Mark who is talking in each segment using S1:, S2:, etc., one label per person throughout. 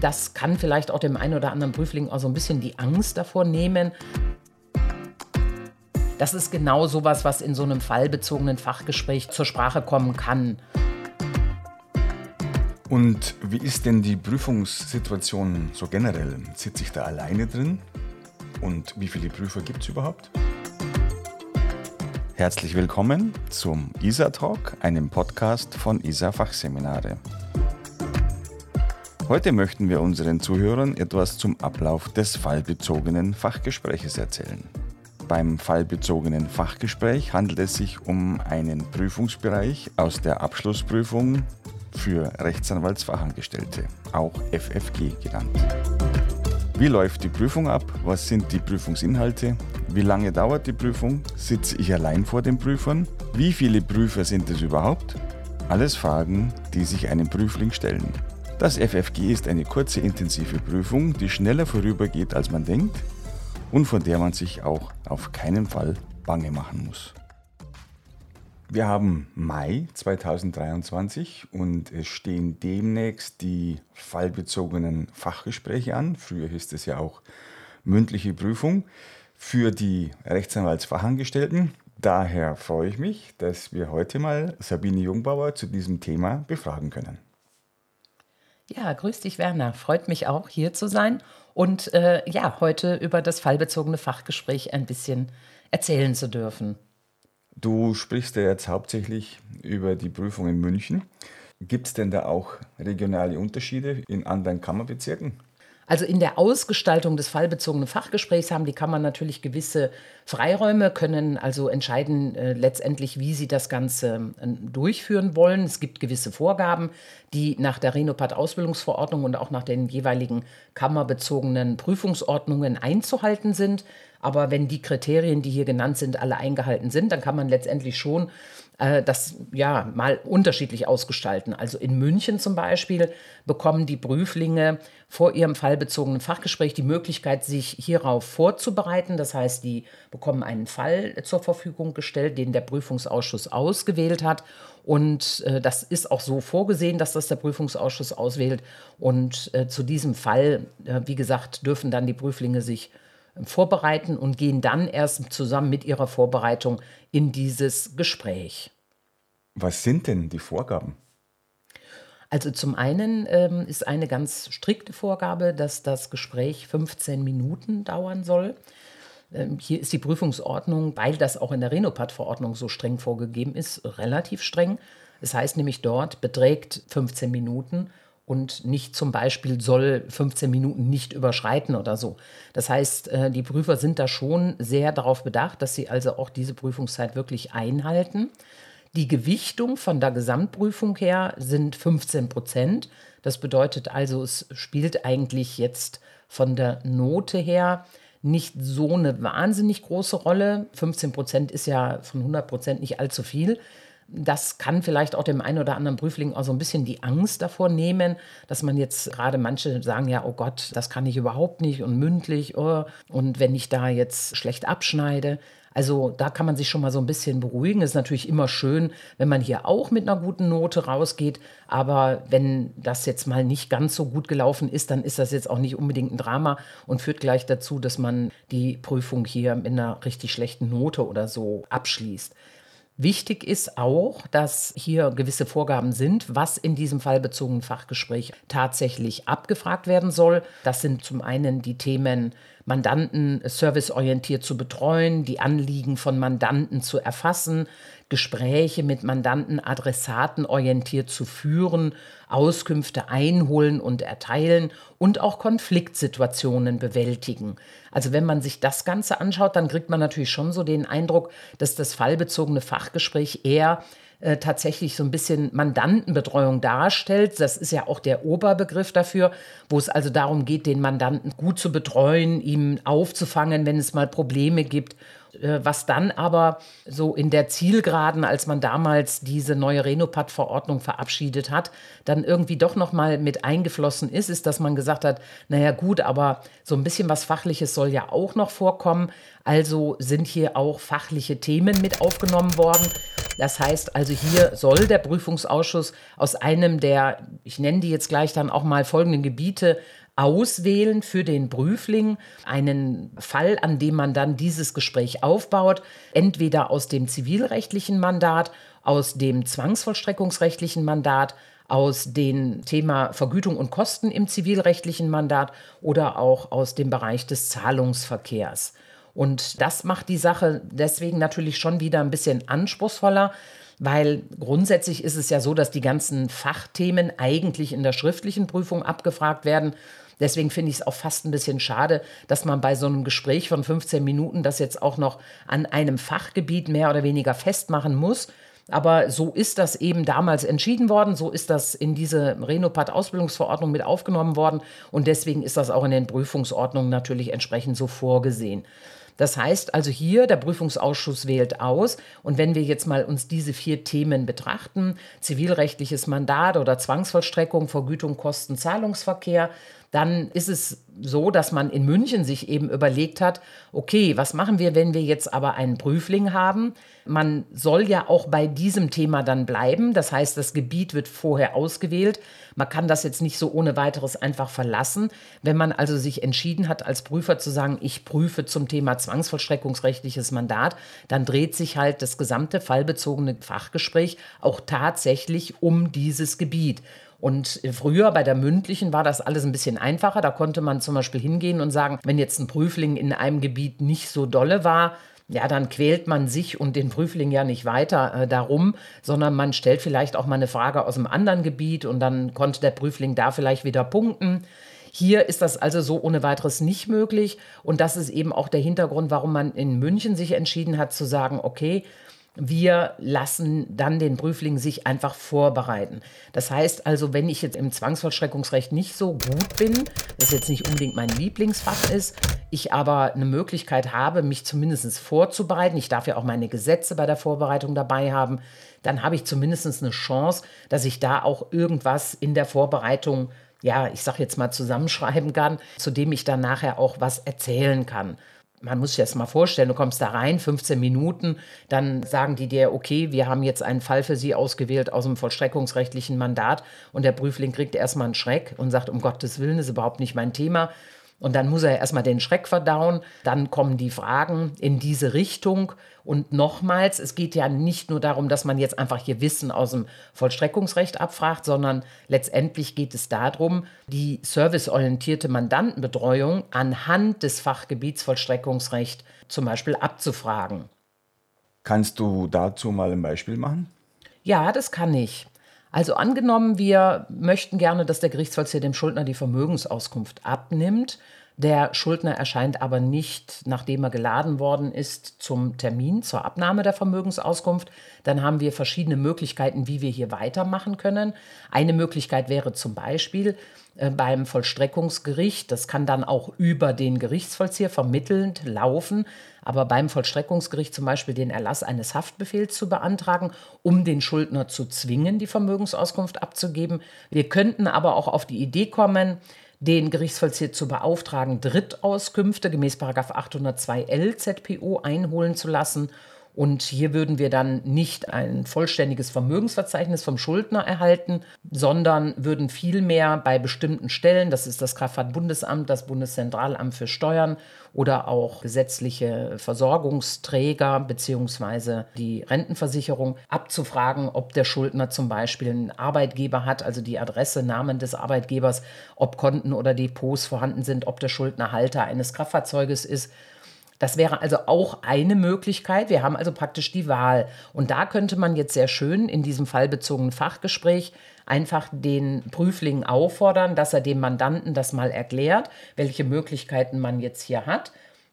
S1: Das kann vielleicht auch dem einen oder anderen Prüfling auch so ein bisschen die Angst davor nehmen. Das ist genau sowas, was in so einem fallbezogenen Fachgespräch zur Sprache kommen kann.
S2: Und wie ist denn die Prüfungssituation so generell? Sitze ich da alleine drin? Und wie viele Prüfer gibt es überhaupt? Herzlich willkommen zum ISA Talk, einem Podcast von ISA Fachseminare. Heute möchten wir unseren Zuhörern etwas zum Ablauf des fallbezogenen Fachgespräches erzählen. Beim fallbezogenen Fachgespräch handelt es sich um einen Prüfungsbereich aus der Abschlussprüfung für Rechtsanwaltsfachangestellte, auch FFG genannt. Wie läuft die Prüfung ab? Was sind die Prüfungsinhalte? Wie lange dauert die Prüfung? Sitze ich allein vor den Prüfern? Wie viele Prüfer sind es überhaupt? Alles Fragen, die sich einem Prüfling stellen. Das FFG ist eine kurze intensive Prüfung, die schneller vorübergeht, als man denkt und von der man sich auch auf keinen Fall bange machen muss. Wir haben Mai 2023 und es stehen demnächst die fallbezogenen Fachgespräche an. Früher hieß es ja auch mündliche Prüfung für die Rechtsanwaltsfachangestellten. Daher freue ich mich, dass wir heute mal Sabine Jungbauer zu diesem Thema befragen können.
S1: Ja, grüß dich, Werner. Freut mich auch, hier zu sein und äh, ja, heute über das fallbezogene Fachgespräch ein bisschen erzählen zu dürfen.
S2: Du sprichst ja jetzt hauptsächlich über die Prüfung in München. Gibt es denn da auch regionale Unterschiede in anderen Kammerbezirken?
S1: Also in der Ausgestaltung des fallbezogenen Fachgesprächs haben die Kammern natürlich gewisse Freiräume, können also entscheiden äh, letztendlich, wie sie das Ganze äh, durchführen wollen. Es gibt gewisse Vorgaben, die nach der Renopat-Ausbildungsverordnung und auch nach den jeweiligen kammerbezogenen Prüfungsordnungen einzuhalten sind. Aber wenn die Kriterien, die hier genannt sind, alle eingehalten sind, dann kann man letztendlich schon äh, das ja mal unterschiedlich ausgestalten. Also in München zum Beispiel bekommen die Prüflinge vor ihrem fallbezogenen Fachgespräch die Möglichkeit, sich hierauf vorzubereiten. Das heißt, die bekommen einen Fall zur Verfügung gestellt, den der Prüfungsausschuss ausgewählt hat. Und äh, das ist auch so vorgesehen, dass das der Prüfungsausschuss auswählt. Und äh, zu diesem Fall, äh, wie gesagt, dürfen dann die Prüflinge sich vorbereiten und gehen dann erst zusammen mit ihrer Vorbereitung in dieses Gespräch.
S2: Was sind denn die Vorgaben?
S1: Also zum einen ähm, ist eine ganz strikte Vorgabe, dass das Gespräch 15 Minuten dauern soll. Ähm, hier ist die Prüfungsordnung, weil das auch in der Renopat-Verordnung so streng vorgegeben ist, relativ streng. Es das heißt nämlich dort beträgt 15 Minuten und nicht zum Beispiel soll 15 Minuten nicht überschreiten oder so. Das heißt, äh, die Prüfer sind da schon sehr darauf bedacht, dass sie also auch diese Prüfungszeit wirklich einhalten. Die Gewichtung von der Gesamtprüfung her sind 15 Prozent. Das bedeutet also, es spielt eigentlich jetzt von der Note her nicht so eine wahnsinnig große Rolle. 15 Prozent ist ja von 100 Prozent nicht allzu viel das kann vielleicht auch dem einen oder anderen Prüfling auch so ein bisschen die Angst davor nehmen, dass man jetzt gerade manche sagen ja, oh Gott, das kann ich überhaupt nicht und mündlich, oh, und wenn ich da jetzt schlecht abschneide. Also da kann man sich schon mal so ein bisschen beruhigen. Ist natürlich immer schön, wenn man hier auch mit einer guten Note rausgeht. Aber wenn das jetzt mal nicht ganz so gut gelaufen ist, dann ist das jetzt auch nicht unbedingt ein Drama und führt gleich dazu, dass man die Prüfung hier mit einer richtig schlechten Note oder so abschließt. Wichtig ist auch, dass hier gewisse Vorgaben sind, was in diesem fallbezogenen Fachgespräch tatsächlich abgefragt werden soll. Das sind zum einen die Themen Mandanten serviceorientiert zu betreuen, die Anliegen von Mandanten zu erfassen, Gespräche mit Mandanten adressatenorientiert zu führen, Auskünfte einholen und erteilen und auch Konfliktsituationen bewältigen. Also wenn man sich das Ganze anschaut, dann kriegt man natürlich schon so den Eindruck, dass das fallbezogene Fachgespräch eher äh, tatsächlich so ein bisschen Mandantenbetreuung darstellt. Das ist ja auch der Oberbegriff dafür, wo es also darum geht, den Mandanten gut zu betreuen, ihm aufzufangen, wenn es mal Probleme gibt was dann aber so in der Zielgeraden, als man damals diese neue Renopat-Verordnung verabschiedet hat, dann irgendwie doch noch mal mit eingeflossen ist, ist, dass man gesagt hat, naja gut, aber so ein bisschen was Fachliches soll ja auch noch vorkommen. Also sind hier auch fachliche Themen mit aufgenommen worden. Das heißt also, hier soll der Prüfungsausschuss aus einem der, ich nenne die jetzt gleich dann auch mal folgenden Gebiete, auswählen für den Prüfling einen Fall, an dem man dann dieses Gespräch aufbaut, entweder aus dem zivilrechtlichen Mandat, aus dem zwangsvollstreckungsrechtlichen Mandat, aus dem Thema Vergütung und Kosten im zivilrechtlichen Mandat oder auch aus dem Bereich des Zahlungsverkehrs. Und das macht die Sache deswegen natürlich schon wieder ein bisschen anspruchsvoller, weil grundsätzlich ist es ja so, dass die ganzen Fachthemen eigentlich in der schriftlichen Prüfung abgefragt werden. Deswegen finde ich es auch fast ein bisschen schade, dass man bei so einem Gespräch von 15 Minuten das jetzt auch noch an einem Fachgebiet mehr oder weniger festmachen muss. Aber so ist das eben damals entschieden worden, so ist das in diese Renopat-Ausbildungsverordnung mit aufgenommen worden und deswegen ist das auch in den Prüfungsordnungen natürlich entsprechend so vorgesehen. Das heißt also hier, der Prüfungsausschuss wählt aus. Und wenn wir jetzt mal uns diese vier Themen betrachten, zivilrechtliches Mandat oder Zwangsvollstreckung, Vergütung, Kosten, Zahlungsverkehr, dann ist es so, dass man in München sich eben überlegt hat, okay, was machen wir, wenn wir jetzt aber einen Prüfling haben? Man soll ja auch bei diesem Thema dann bleiben. Das heißt, das Gebiet wird vorher ausgewählt. Man kann das jetzt nicht so ohne weiteres einfach verlassen. Wenn man also sich entschieden hat, als Prüfer zu sagen, ich prüfe zum Thema zwangsvollstreckungsrechtliches Mandat, dann dreht sich halt das gesamte fallbezogene Fachgespräch auch tatsächlich um dieses Gebiet. Und früher bei der mündlichen war das alles ein bisschen einfacher. Da konnte man zum Beispiel hingehen und sagen, wenn jetzt ein Prüfling in einem Gebiet nicht so dolle war, ja, dann quält man sich und den Prüfling ja nicht weiter äh, darum, sondern man stellt vielleicht auch mal eine Frage aus einem anderen Gebiet und dann konnte der Prüfling da vielleicht wieder punkten. Hier ist das also so ohne weiteres nicht möglich und das ist eben auch der Hintergrund, warum man in München sich entschieden hat zu sagen, okay, wir lassen dann den Prüfling sich einfach vorbereiten. Das heißt also, wenn ich jetzt im Zwangsvollstreckungsrecht nicht so gut bin, das jetzt nicht unbedingt mein Lieblingsfach ist, ich aber eine Möglichkeit habe, mich zumindest vorzubereiten, ich darf ja auch meine Gesetze bei der Vorbereitung dabei haben, dann habe ich zumindest eine Chance, dass ich da auch irgendwas in der Vorbereitung, ja, ich sage jetzt mal zusammenschreiben kann, zu dem ich dann nachher auch was erzählen kann man muss sich das mal vorstellen, du kommst da rein, 15 Minuten, dann sagen die dir, okay, wir haben jetzt einen Fall für Sie ausgewählt aus dem vollstreckungsrechtlichen Mandat und der Prüfling kriegt erstmal einen Schreck und sagt, um Gottes Willen, das ist überhaupt nicht mein Thema. Und dann muss er erstmal den Schreck verdauen. Dann kommen die Fragen in diese Richtung. Und nochmals, es geht ja nicht nur darum, dass man jetzt einfach hier Wissen aus dem Vollstreckungsrecht abfragt, sondern letztendlich geht es darum, die serviceorientierte Mandantenbetreuung anhand des Fachgebiets Vollstreckungsrecht zum Beispiel abzufragen.
S2: Kannst du dazu mal ein Beispiel machen?
S1: Ja, das kann ich. Also angenommen, wir möchten gerne, dass der Gerichtsvollzieher dem Schuldner die Vermögensauskunft abnimmt. Der Schuldner erscheint aber nicht, nachdem er geladen worden ist, zum Termin zur Abnahme der Vermögensauskunft. Dann haben wir verschiedene Möglichkeiten, wie wir hier weitermachen können. Eine Möglichkeit wäre zum Beispiel äh, beim Vollstreckungsgericht, das kann dann auch über den Gerichtsvollzieher vermittelnd laufen, aber beim Vollstreckungsgericht zum Beispiel den Erlass eines Haftbefehls zu beantragen, um den Schuldner zu zwingen, die Vermögensauskunft abzugeben. Wir könnten aber auch auf die Idee kommen, den Gerichtsvollzieher zu beauftragen, Drittauskünfte gemäß 802l ZPO einholen zu lassen und hier würden wir dann nicht ein vollständiges Vermögensverzeichnis vom Schuldner erhalten, sondern würden vielmehr bei bestimmten Stellen, das ist das Kraftfahrtbundesamt, das Bundeszentralamt für Steuern oder auch gesetzliche Versorgungsträger bzw. die Rentenversicherung abzufragen, ob der Schuldner zum Beispiel einen Arbeitgeber hat, also die Adresse, Namen des Arbeitgebers, ob Konten oder Depots vorhanden sind, ob der Schuldner Halter eines Kraftfahrzeuges ist das wäre also auch eine Möglichkeit. Wir haben also praktisch die Wahl. Und da könnte man jetzt sehr schön in diesem fallbezogenen Fachgespräch einfach den Prüfling auffordern, dass er dem Mandanten das mal erklärt, welche Möglichkeiten man jetzt hier hat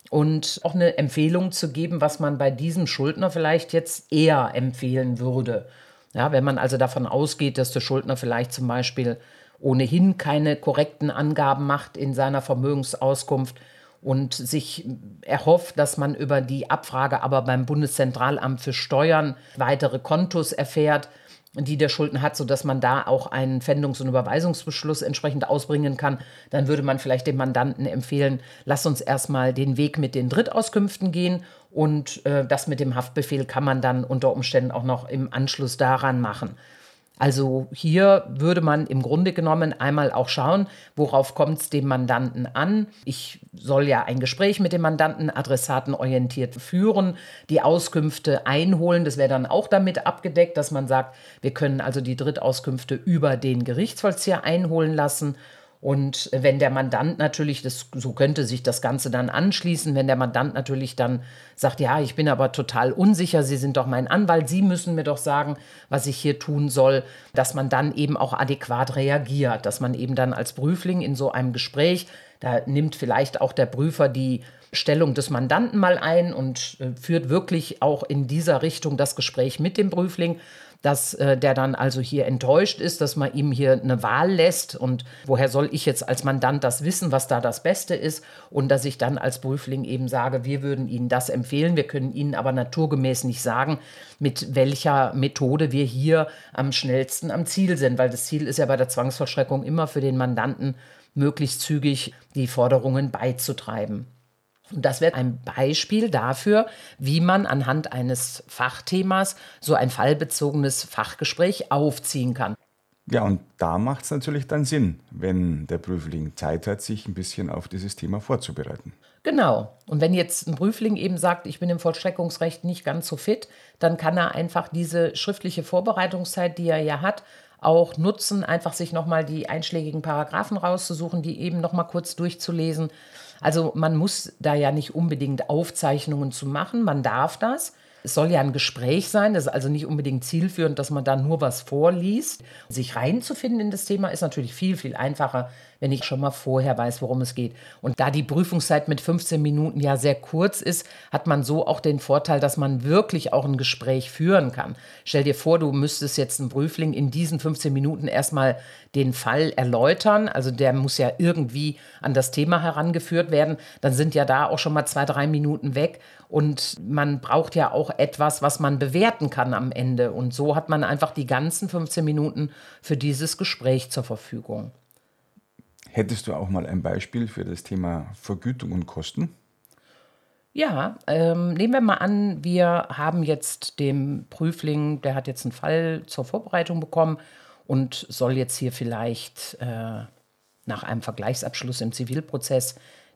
S1: und auch eine Empfehlung zu geben, was man bei diesem Schuldner vielleicht jetzt eher empfehlen würde. Ja, wenn man also davon ausgeht, dass der Schuldner vielleicht zum Beispiel ohnehin keine korrekten Angaben macht in seiner Vermögensauskunft, und sich erhofft, dass man über die Abfrage aber beim Bundeszentralamt für Steuern weitere Kontos erfährt, die der Schulden hat, sodass man da auch einen Pfändungs- und Überweisungsbeschluss entsprechend ausbringen kann, dann würde man vielleicht dem Mandanten empfehlen, lass uns erstmal den Weg mit den Drittauskünften gehen und äh, das mit dem Haftbefehl kann man dann unter Umständen auch noch im Anschluss daran machen. Also hier würde man im Grunde genommen einmal auch schauen, worauf kommt es dem Mandanten an. Ich soll ja ein Gespräch mit dem Mandanten adressatenorientiert führen, die Auskünfte einholen. Das wäre dann auch damit abgedeckt, dass man sagt, wir können also die Drittauskünfte über den Gerichtsvollzieher einholen lassen und wenn der Mandant natürlich, das, so könnte sich das Ganze dann anschließen, wenn der Mandant natürlich dann sagt, ja, ich bin aber total unsicher, Sie sind doch mein Anwalt, Sie müssen mir doch sagen, was ich hier tun soll, dass man dann eben auch adäquat reagiert, dass man eben dann als Prüfling in so einem Gespräch, da nimmt vielleicht auch der Prüfer die Stellung des Mandanten mal ein und äh, führt wirklich auch in dieser Richtung das Gespräch mit dem Prüfling dass äh, der dann also hier enttäuscht ist, dass man ihm hier eine Wahl lässt. Und woher soll ich jetzt als Mandant das wissen, was da das Beste ist? Und dass ich dann als Prüfling eben sage, wir würden Ihnen das empfehlen, wir können Ihnen aber naturgemäß nicht sagen, mit welcher Methode wir hier am schnellsten am Ziel sind, weil das Ziel ist ja bei der Zwangsvollstreckung immer für den Mandanten möglichst zügig die Forderungen beizutreiben. Und das wäre ein Beispiel dafür, wie man anhand eines Fachthemas so ein fallbezogenes Fachgespräch aufziehen kann.
S2: Ja, und da macht es natürlich dann Sinn, wenn der Prüfling Zeit hat, sich ein bisschen auf dieses Thema vorzubereiten.
S1: Genau. Und wenn jetzt ein Prüfling eben sagt, ich bin im Vollstreckungsrecht nicht ganz so fit, dann kann er einfach diese schriftliche Vorbereitungszeit, die er ja hat, auch nutzen, einfach sich nochmal die einschlägigen Paragraphen rauszusuchen, die eben nochmal kurz durchzulesen also man muss da ja nicht unbedingt Aufzeichnungen zu machen, man darf das. Es soll ja ein Gespräch sein, das ist also nicht unbedingt zielführend, dass man da nur was vorliest. Sich reinzufinden in das Thema ist natürlich viel, viel einfacher, wenn ich schon mal vorher weiß, worum es geht. Und da die Prüfungszeit mit 15 Minuten ja sehr kurz ist, hat man so auch den Vorteil, dass man wirklich auch ein Gespräch führen kann. Stell dir vor, du müsstest jetzt einen Prüfling in diesen 15 Minuten erstmal den Fall erläutern. Also der muss ja irgendwie an das Thema herangeführt werden. Dann sind ja da auch schon mal zwei, drei Minuten weg. Und man braucht ja auch etwas, was man bewerten kann am Ende. Und so hat man einfach die ganzen 15 Minuten für dieses Gespräch zur Verfügung.
S2: Hättest du auch mal ein Beispiel für das Thema Vergütung und Kosten?
S1: Ja, ähm, nehmen wir mal an, wir haben jetzt dem Prüfling, der hat jetzt einen Fall zur Vorbereitung bekommen und soll jetzt hier vielleicht äh, nach einem Vergleichsabschluss im Zivilprozess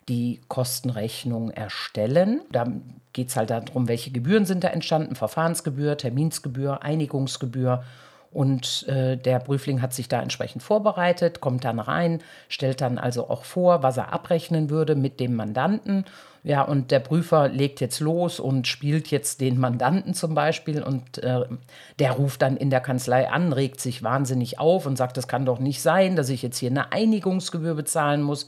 S1: die Kostenrechnung erstellen. Da geht es halt darum, welche Gebühren sind da entstanden, Verfahrensgebühr, Terminsgebühr, Einigungsgebühr und äh, der Prüfling hat sich da entsprechend vorbereitet, kommt dann rein, stellt dann also auch vor, was er abrechnen würde mit dem Mandanten. Ja, und der Prüfer legt jetzt los und spielt jetzt den Mandanten zum Beispiel und äh, der ruft dann in der Kanzlei an, regt sich wahnsinnig auf und sagt, das kann doch nicht sein, dass ich jetzt hier eine Einigungsgebühr bezahlen muss.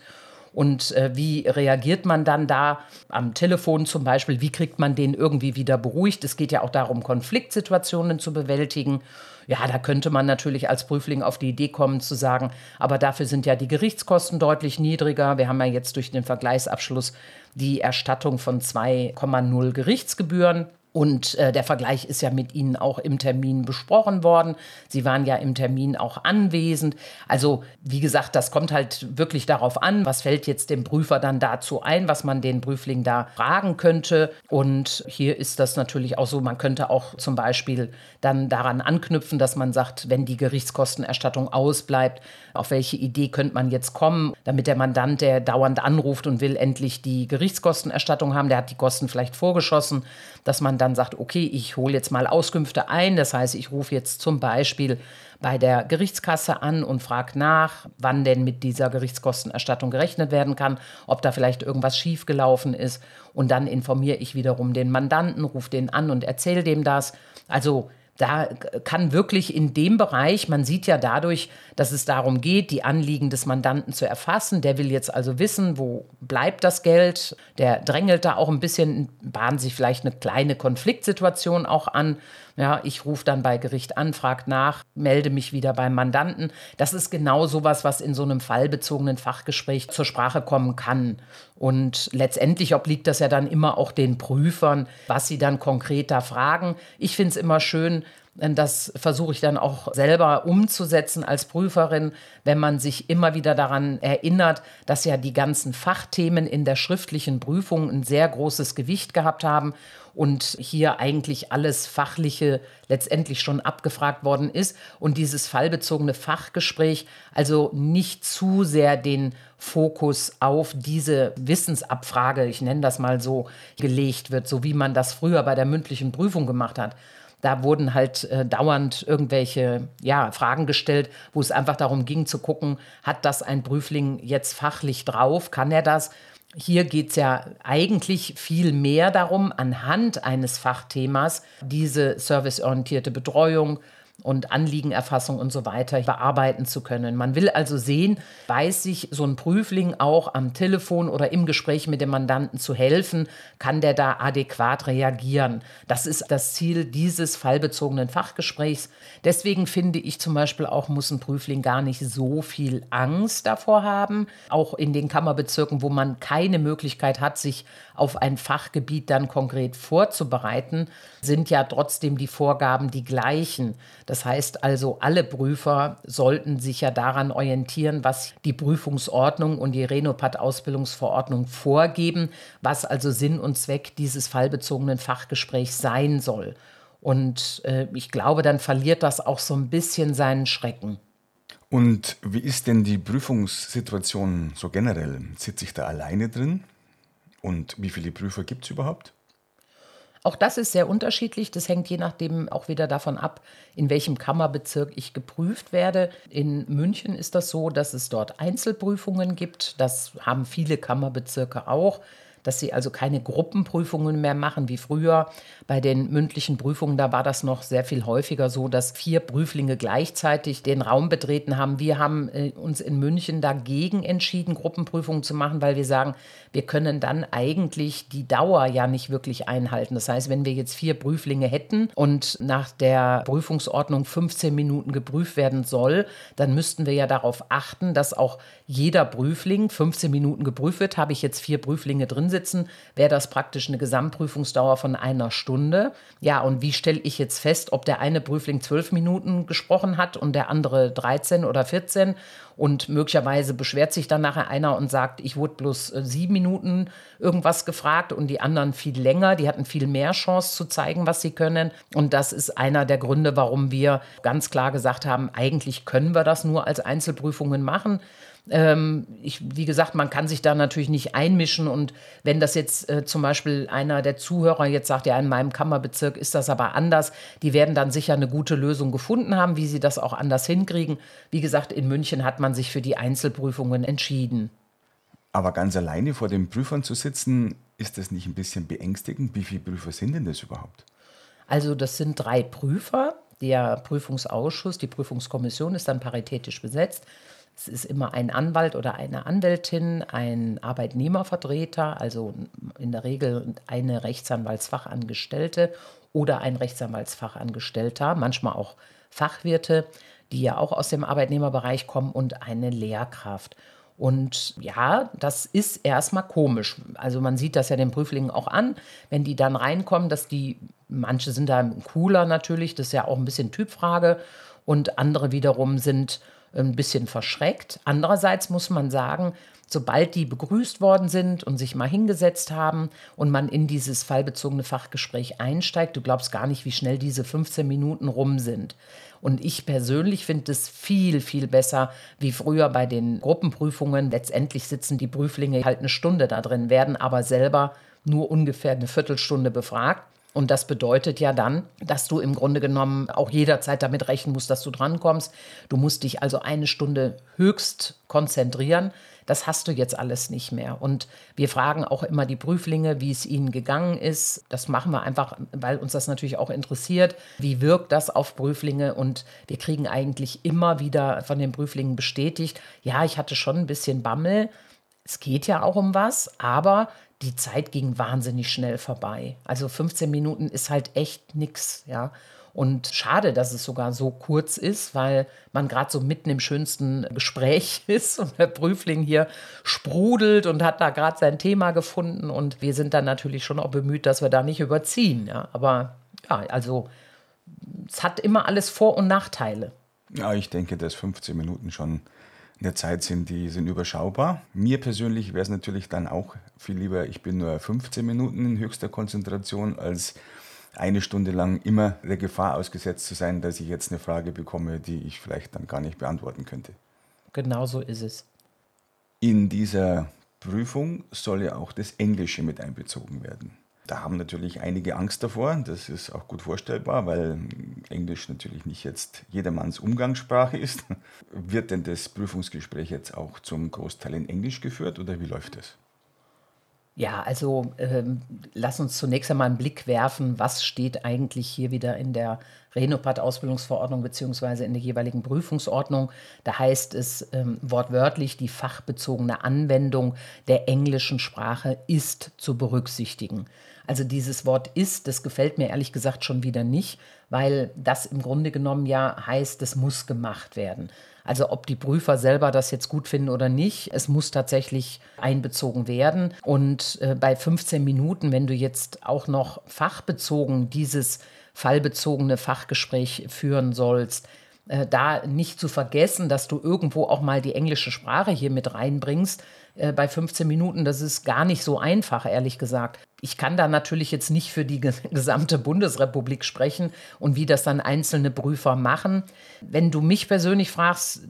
S1: Und äh, wie reagiert man dann da am Telefon zum Beispiel? Wie kriegt man den irgendwie wieder beruhigt? Es geht ja auch darum, Konfliktsituationen zu bewältigen. Ja, da könnte man natürlich als Prüfling auf die Idee kommen zu sagen, aber dafür sind ja die Gerichtskosten deutlich niedriger. Wir haben ja jetzt durch den Vergleichsabschluss die Erstattung von 2,0 Gerichtsgebühren. Und äh, der Vergleich ist ja mit Ihnen auch im Termin besprochen worden. Sie waren ja im Termin auch anwesend. Also wie gesagt, das kommt halt wirklich darauf an, was fällt jetzt dem Prüfer dann dazu ein, was man den Prüfling da fragen könnte. Und hier ist das natürlich auch so, man könnte auch zum Beispiel dann daran anknüpfen, dass man sagt, wenn die Gerichtskostenerstattung ausbleibt, auf welche Idee könnte man jetzt kommen, damit der Mandant, der dauernd anruft und will endlich die Gerichtskostenerstattung haben, der hat die Kosten vielleicht vorgeschossen, dass man dann sagt, okay, ich hole jetzt mal Auskünfte ein. Das heißt, ich rufe jetzt zum Beispiel bei der Gerichtskasse an und frage nach, wann denn mit dieser Gerichtskostenerstattung gerechnet werden kann, ob da vielleicht irgendwas schiefgelaufen ist. Und dann informiere ich wiederum den Mandanten, rufe den an und erzähle dem das. Also da kann wirklich in dem Bereich, man sieht ja dadurch, dass es darum geht, die Anliegen des Mandanten zu erfassen. Der will jetzt also wissen, wo bleibt das Geld. Der drängelt da auch ein bisschen, bahnt sich vielleicht eine kleine Konfliktsituation auch an. Ja, ich rufe dann bei Gericht an, frage nach, melde mich wieder beim Mandanten. Das ist genau sowas, was in so einem fallbezogenen Fachgespräch zur Sprache kommen kann. Und letztendlich obliegt das ja dann immer auch den Prüfern, was sie dann konkret da fragen. Ich finde es immer schön, das versuche ich dann auch selber umzusetzen als Prüferin, wenn man sich immer wieder daran erinnert, dass ja die ganzen Fachthemen in der schriftlichen Prüfung ein sehr großes Gewicht gehabt haben und hier eigentlich alles Fachliche letztendlich schon abgefragt worden ist und dieses fallbezogene Fachgespräch also nicht zu sehr den Fokus auf diese Wissensabfrage, ich nenne das mal so, gelegt wird, so wie man das früher bei der mündlichen Prüfung gemacht hat. Da wurden halt äh, dauernd irgendwelche ja, Fragen gestellt, wo es einfach darum ging zu gucken, hat das ein Prüfling jetzt fachlich drauf, kann er das? Hier geht es ja eigentlich viel mehr darum, anhand eines Fachthemas diese serviceorientierte Betreuung, und Anliegenerfassung und so weiter bearbeiten zu können. Man will also sehen, weiß sich so ein Prüfling auch am Telefon oder im Gespräch mit dem Mandanten zu helfen, kann der da adäquat reagieren. Das ist das Ziel dieses fallbezogenen Fachgesprächs. Deswegen finde ich zum Beispiel auch, muss ein Prüfling gar nicht so viel Angst davor haben. Auch in den Kammerbezirken, wo man keine Möglichkeit hat, sich auf ein Fachgebiet dann konkret vorzubereiten, sind ja trotzdem die Vorgaben die gleichen. Das heißt also, alle Prüfer sollten sich ja daran orientieren, was die Prüfungsordnung und die Renopat-Ausbildungsverordnung vorgeben, was also Sinn und Zweck dieses fallbezogenen Fachgesprächs sein soll. Und äh, ich glaube, dann verliert das auch so ein bisschen seinen Schrecken.
S2: Und wie ist denn die Prüfungssituation so generell? Sitze ich da alleine drin? Und wie viele Prüfer gibt es überhaupt?
S1: Auch das ist sehr unterschiedlich. Das hängt je nachdem auch wieder davon ab, in welchem Kammerbezirk ich geprüft werde. In München ist das so, dass es dort Einzelprüfungen gibt. Das haben viele Kammerbezirke auch dass sie also keine Gruppenprüfungen mehr machen wie früher. Bei den mündlichen Prüfungen, da war das noch sehr viel häufiger so, dass vier Prüflinge gleichzeitig den Raum betreten haben. Wir haben äh, uns in München dagegen entschieden, Gruppenprüfungen zu machen, weil wir sagen, wir können dann eigentlich die Dauer ja nicht wirklich einhalten. Das heißt, wenn wir jetzt vier Prüflinge hätten und nach der Prüfungsordnung 15 Minuten geprüft werden soll, dann müssten wir ja darauf achten, dass auch jeder Prüfling 15 Minuten geprüft wird. Habe ich jetzt vier Prüflinge drin sitzen, wäre das praktisch eine Gesamtprüfungsdauer von einer Stunde. Ja, und wie stelle ich jetzt fest, ob der eine Prüfling zwölf Minuten gesprochen hat und der andere 13 oder 14? Und möglicherweise beschwert sich dann nachher einer und sagt, ich wurde bloß äh, sieben Minuten irgendwas gefragt und die anderen viel länger. Die hatten viel mehr Chance zu zeigen, was sie können. Und das ist einer der Gründe, warum wir ganz klar gesagt haben, eigentlich können wir das nur als Einzelprüfungen machen. Ähm, ich, wie gesagt, man kann sich da natürlich nicht einmischen. Und wenn das jetzt äh, zum Beispiel einer der Zuhörer jetzt sagt, ja, in meinem Kammerbezirk ist das aber anders, die werden dann sicher eine gute Lösung gefunden haben, wie sie das auch anders hinkriegen. Wie gesagt, in München hat man sich für die Einzelprüfungen entschieden.
S2: Aber ganz alleine vor den Prüfern zu sitzen, ist das nicht ein bisschen beängstigend? Wie viele Prüfer sind denn das überhaupt?
S1: Also das sind drei Prüfer. Der Prüfungsausschuss, die Prüfungskommission ist dann paritätisch besetzt. Es ist immer ein Anwalt oder eine Anwältin, ein Arbeitnehmervertreter, also in der Regel eine Rechtsanwaltsfachangestellte oder ein Rechtsanwaltsfachangestellter, manchmal auch Fachwirte, die ja auch aus dem Arbeitnehmerbereich kommen und eine Lehrkraft. Und ja, das ist erstmal komisch. Also man sieht das ja den Prüflingen auch an, wenn die dann reinkommen, dass die, manche sind da cooler natürlich, das ist ja auch ein bisschen Typfrage. Und andere wiederum sind ein bisschen verschreckt. Andererseits muss man sagen, sobald die begrüßt worden sind und sich mal hingesetzt haben und man in dieses fallbezogene Fachgespräch einsteigt, du glaubst gar nicht, wie schnell diese 15 Minuten rum sind. Und ich persönlich finde es viel, viel besser wie früher bei den Gruppenprüfungen. Letztendlich sitzen die Prüflinge halt eine Stunde da drin, werden aber selber nur ungefähr eine Viertelstunde befragt. Und das bedeutet ja dann, dass du im Grunde genommen auch jederzeit damit rechnen musst, dass du drankommst. Du musst dich also eine Stunde höchst konzentrieren. Das hast du jetzt alles nicht mehr. Und wir fragen auch immer die Prüflinge, wie es ihnen gegangen ist. Das machen wir einfach, weil uns das natürlich auch interessiert. Wie wirkt das auf Prüflinge? Und wir kriegen eigentlich immer wieder von den Prüflingen bestätigt, ja, ich hatte schon ein bisschen Bammel. Es geht ja auch um was, aber die Zeit ging wahnsinnig schnell vorbei. Also 15 Minuten ist halt echt nix, ja. Und schade, dass es sogar so kurz ist, weil man gerade so mitten im schönsten Gespräch ist und der Prüfling hier sprudelt und hat da gerade sein Thema gefunden. Und wir sind dann natürlich schon auch bemüht, dass wir da nicht überziehen. Ja. Aber ja, also es hat immer alles Vor- und Nachteile.
S2: Ja, ich denke, dass 15 Minuten schon eine Zeit sind, die sind überschaubar. Mir persönlich wäre es natürlich dann auch viel lieber, ich bin nur 15 Minuten in höchster Konzentration, als eine Stunde lang immer der Gefahr ausgesetzt zu sein, dass ich jetzt eine Frage bekomme, die ich vielleicht dann gar nicht beantworten könnte.
S1: Genau so ist es.
S2: In dieser Prüfung soll ja auch das Englische mit einbezogen werden. Da haben natürlich einige Angst davor. Das ist auch gut vorstellbar, weil Englisch natürlich nicht jetzt jedermanns Umgangssprache ist. Wird denn das Prüfungsgespräch jetzt auch zum Großteil in Englisch geführt oder wie läuft es?
S1: Ja, also ähm, lass uns zunächst einmal einen Blick werfen, was steht eigentlich hier wieder in der Renopat-Ausbildungsverordnung beziehungsweise in der jeweiligen Prüfungsordnung. Da heißt es ähm, wortwörtlich, die fachbezogene Anwendung der englischen Sprache ist zu berücksichtigen. Also dieses Wort ist, das gefällt mir ehrlich gesagt schon wieder nicht, weil das im Grunde genommen ja heißt, es muss gemacht werden. Also ob die Prüfer selber das jetzt gut finden oder nicht, es muss tatsächlich einbezogen werden. Und äh, bei 15 Minuten, wenn du jetzt auch noch fachbezogen dieses fallbezogene Fachgespräch führen sollst, äh, da nicht zu vergessen, dass du irgendwo auch mal die englische Sprache hier mit reinbringst, äh, bei 15 Minuten, das ist gar nicht so einfach, ehrlich gesagt. Ich kann da natürlich jetzt nicht für die gesamte Bundesrepublik sprechen und wie das dann einzelne Prüfer machen. Wenn du mich persönlich fragst,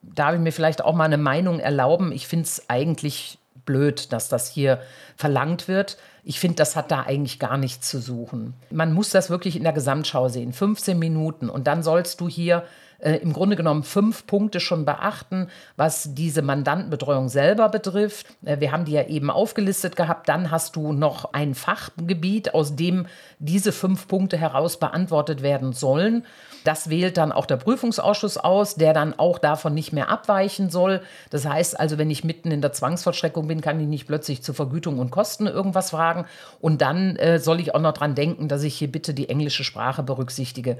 S1: darf ich mir vielleicht auch mal eine Meinung erlauben. Ich finde es eigentlich blöd, dass das hier verlangt wird. Ich finde, das hat da eigentlich gar nichts zu suchen. Man muss das wirklich in der Gesamtschau sehen. 15 Minuten und dann sollst du hier äh, im Grunde genommen fünf Punkte schon beachten, was diese Mandantenbetreuung selber betrifft. Äh, wir haben die ja eben aufgelistet gehabt. Dann hast du noch ein Fachgebiet, aus dem diese fünf Punkte heraus beantwortet werden sollen. Das wählt dann auch der Prüfungsausschuss aus, der dann auch davon nicht mehr abweichen soll. Das heißt also, wenn ich mitten in der Zwangsvollstreckung bin, kann ich nicht plötzlich zur Vergütung und Kosten irgendwas fragen. Und dann äh, soll ich auch noch dran denken, dass ich hier bitte die englische Sprache berücksichtige.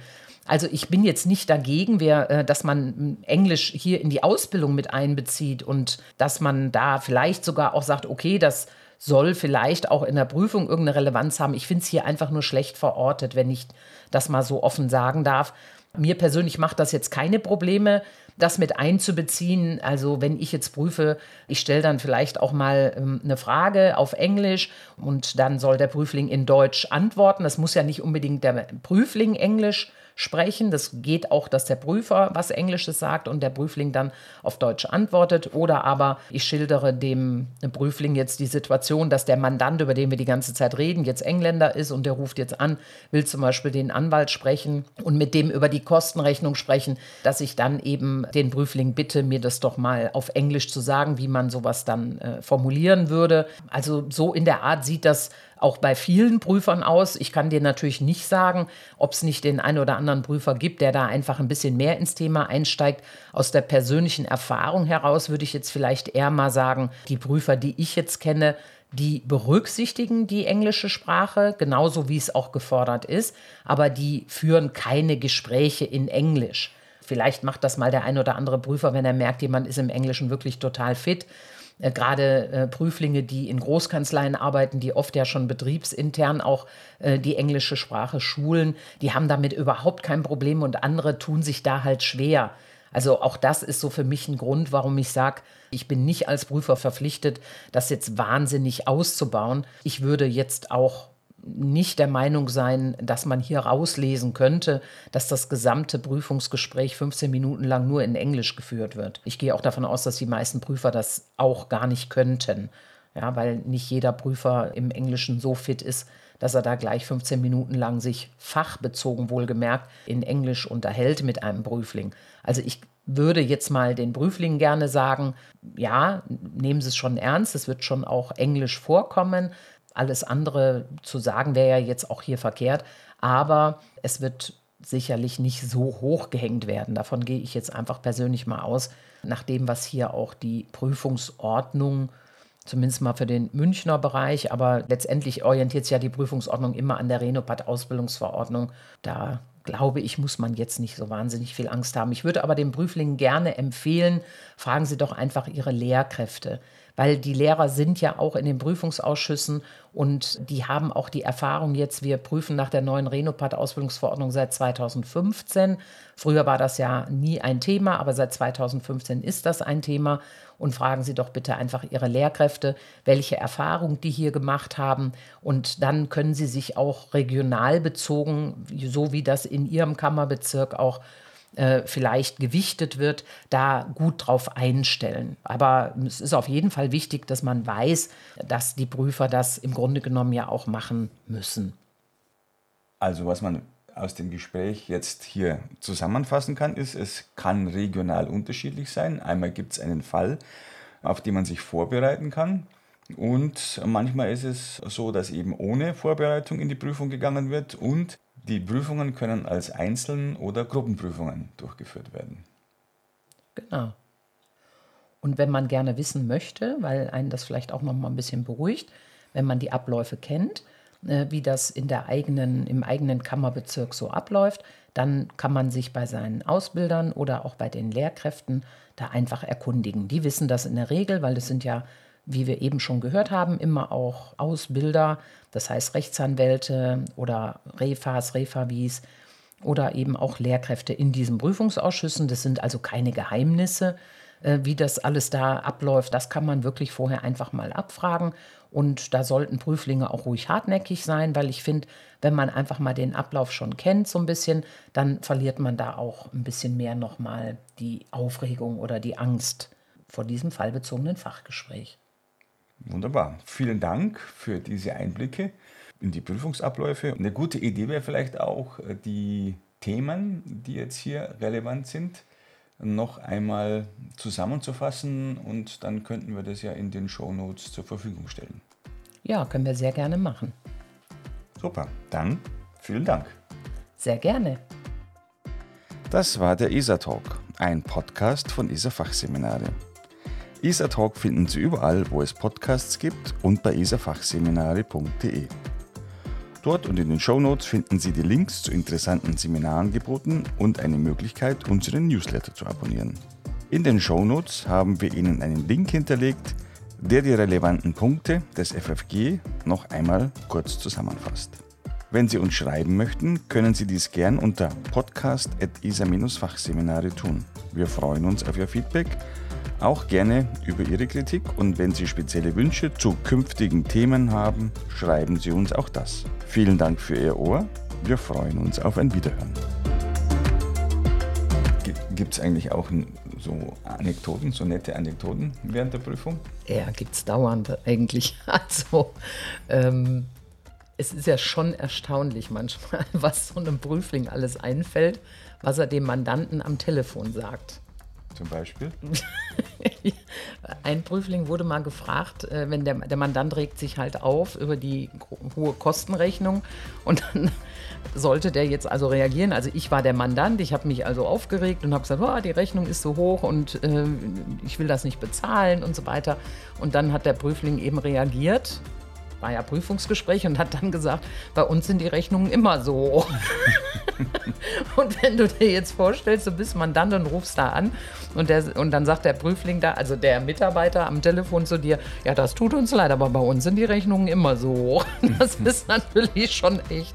S1: Also ich bin jetzt nicht dagegen, wer, äh, dass man Englisch hier in die Ausbildung mit einbezieht und dass man da vielleicht sogar auch sagt, okay, das soll vielleicht auch in der Prüfung irgendeine Relevanz haben. Ich finde es hier einfach nur schlecht verortet, wenn ich das mal so offen sagen darf. Mir persönlich macht das jetzt keine Probleme, das mit einzubeziehen. Also wenn ich jetzt prüfe, ich stelle dann vielleicht auch mal ähm, eine Frage auf Englisch und dann soll der Prüfling in Deutsch antworten. Das muss ja nicht unbedingt der Prüfling Englisch sprechen. Das geht auch, dass der Prüfer was Englisches sagt und der Prüfling dann auf Deutsch antwortet. Oder aber ich schildere dem Prüfling jetzt die Situation, dass der Mandant, über den wir die ganze Zeit reden, jetzt Engländer ist und der ruft jetzt an, will zum Beispiel den Anwalt sprechen und mit dem über die Kostenrechnung sprechen, dass ich dann eben den Prüfling bitte, mir das doch mal auf Englisch zu sagen, wie man sowas dann äh, formulieren würde. Also so in der Art sieht das auch bei vielen Prüfern aus. Ich kann dir natürlich nicht sagen, ob es nicht den einen oder anderen Prüfer gibt, der da einfach ein bisschen mehr ins Thema einsteigt. Aus der persönlichen Erfahrung heraus würde ich jetzt vielleicht eher mal sagen, die Prüfer, die ich jetzt kenne, die berücksichtigen die englische Sprache, genauso wie es auch gefordert ist, aber die führen keine Gespräche in Englisch. Vielleicht macht das mal der ein oder andere Prüfer, wenn er merkt, jemand ist im Englischen wirklich total fit äh, gerade äh, Prüflinge, die in Großkanzleien arbeiten, die oft ja schon betriebsintern auch äh, die englische Sprache schulen, die haben damit überhaupt kein Problem und andere tun sich da halt schwer. Also auch das ist so für mich ein Grund, warum ich sage, ich bin nicht als Prüfer verpflichtet, das jetzt wahnsinnig auszubauen. Ich würde jetzt auch nicht der Meinung sein, dass man hier rauslesen könnte, dass das gesamte Prüfungsgespräch 15 Minuten lang nur in Englisch geführt wird. Ich gehe auch davon aus, dass die meisten Prüfer das auch gar nicht könnten. Ja, weil nicht jeder Prüfer im Englischen so fit ist, dass er da gleich 15 Minuten lang sich fachbezogen wohlgemerkt in Englisch unterhält mit einem Prüfling. Also ich würde jetzt mal den Prüflingen gerne sagen, ja, nehmen Sie es schon ernst, es wird schon auch Englisch vorkommen, alles andere zu sagen wäre ja jetzt auch hier verkehrt. Aber es wird sicherlich nicht so hoch gehängt werden. Davon gehe ich jetzt einfach persönlich mal aus, nach dem, was hier auch die Prüfungsordnung, zumindest mal für den Münchner Bereich, aber letztendlich orientiert sich ja die Prüfungsordnung immer an der Renopat-Ausbildungsverordnung. Da glaube ich, muss man jetzt nicht so wahnsinnig viel Angst haben. Ich würde aber den Prüflingen gerne empfehlen, fragen Sie doch einfach Ihre Lehrkräfte weil die Lehrer sind ja auch in den Prüfungsausschüssen und die haben auch die Erfahrung jetzt, wir prüfen nach der neuen Renopat-Ausbildungsverordnung seit 2015. Früher war das ja nie ein Thema, aber seit 2015 ist das ein Thema. Und fragen Sie doch bitte einfach Ihre Lehrkräfte, welche Erfahrung die hier gemacht haben. Und dann können Sie sich auch regional bezogen, so wie das in Ihrem Kammerbezirk auch äh, vielleicht gewichtet wird, da gut drauf einstellen. Aber es ist auf jeden Fall wichtig, dass man weiß, dass die Prüfer das im Grunde genommen ja auch machen müssen.
S2: Also was man aus dem Gespräch jetzt hier zusammenfassen kann, ist, es kann regional unterschiedlich sein. Einmal gibt es einen Fall, auf den man sich vorbereiten kann. Und manchmal ist es so, dass eben ohne Vorbereitung in die Prüfung gegangen wird und die Prüfungen können als Einzeln- oder Gruppenprüfungen durchgeführt werden.
S1: Genau. Und wenn man gerne wissen möchte, weil einen das vielleicht auch noch mal ein bisschen beruhigt, wenn man die Abläufe kennt, äh, wie das in der eigenen, im eigenen Kammerbezirk so abläuft, dann kann man sich bei seinen Ausbildern oder auch bei den Lehrkräften da einfach erkundigen. Die wissen das in der Regel, weil es sind ja wie wir eben schon gehört haben, immer auch Ausbilder, das heißt Rechtsanwälte oder Refas, Refavis oder eben auch Lehrkräfte in diesen Prüfungsausschüssen. Das sind also keine Geheimnisse, äh, wie das alles da abläuft. Das kann man wirklich vorher einfach mal abfragen. Und da sollten Prüflinge auch ruhig hartnäckig sein, weil ich finde, wenn man einfach mal den Ablauf schon kennt, so ein bisschen, dann verliert man da auch ein bisschen mehr nochmal die Aufregung oder die Angst vor diesem fallbezogenen Fachgespräch.
S2: Wunderbar. Vielen Dank für diese Einblicke in die Prüfungsabläufe. Eine gute Idee wäre vielleicht auch, äh, die Themen, die jetzt hier relevant sind, noch einmal zusammenzufassen und dann könnten wir das ja in den Show Notes zur Verfügung stellen.
S1: Ja, können wir sehr gerne machen.
S2: Super, dann vielen Dank.
S1: Sehr gerne.
S2: Das war der ESA Talk, ein Podcast von ESA Fachseminare. ESA Talk finden Sie überall, wo es Podcasts gibt und bei esafachseminare.de. Dort und in den Show Notes finden Sie die Links zu interessanten Seminarangeboten und eine Möglichkeit, unseren Newsletter zu abonnieren. In den Show Notes haben wir Ihnen einen Link hinterlegt, der die relevanten Punkte des FFG noch einmal kurz zusammenfasst. Wenn Sie uns schreiben möchten, können Sie dies gern unter podcast.isa-fachseminare tun. Wir freuen uns auf Ihr Feedback auch gerne über Ihre Kritik und wenn Sie spezielle Wünsche zu künftigen Themen haben, schreiben Sie uns auch das. Vielen Dank für Ihr Ohr. Wir freuen uns auf ein Wiederhören. Gibt es eigentlich auch so Anekdoten, so nette Anekdoten während der Prüfung?
S1: Ja, gibt es dauernd eigentlich. Also, ähm, es ist ja schon erstaunlich manchmal, was so einem Prüfling alles einfällt, was er dem Mandanten am Telefon sagt
S2: zum Beispiel?
S1: Ein Prüfling wurde mal gefragt, äh, wenn der, der Mandant regt sich halt auf über die hohe Kostenrechnung und dann sollte der jetzt also reagieren. Also ich war der Mandant, ich habe mich also aufgeregt und habe gesagt, oh, die Rechnung ist so hoch und äh, ich will das nicht bezahlen und so weiter. Und dann hat der Prüfling eben reagiert war ja Prüfungsgespräch und hat dann gesagt, bei uns sind die Rechnungen immer so. und wenn du dir jetzt vorstellst, du bist Mandant und rufst da an und, der, und dann sagt der Prüfling da, also der Mitarbeiter am Telefon zu dir, ja, das tut uns leid, aber bei uns sind die Rechnungen immer so. das ist natürlich schon echt.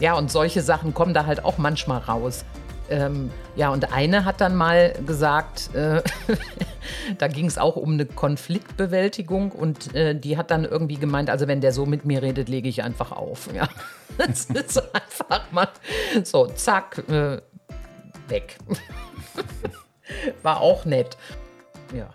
S1: Ja, und solche Sachen kommen da halt auch manchmal raus. Ähm, ja, und eine hat dann mal gesagt, äh, da ging es auch um eine Konfliktbewältigung und äh, die hat dann irgendwie gemeint, also wenn der so mit mir redet, lege ich einfach auf. Ja, das ist einfach mal so, zack, äh, weg. War auch nett. Ja.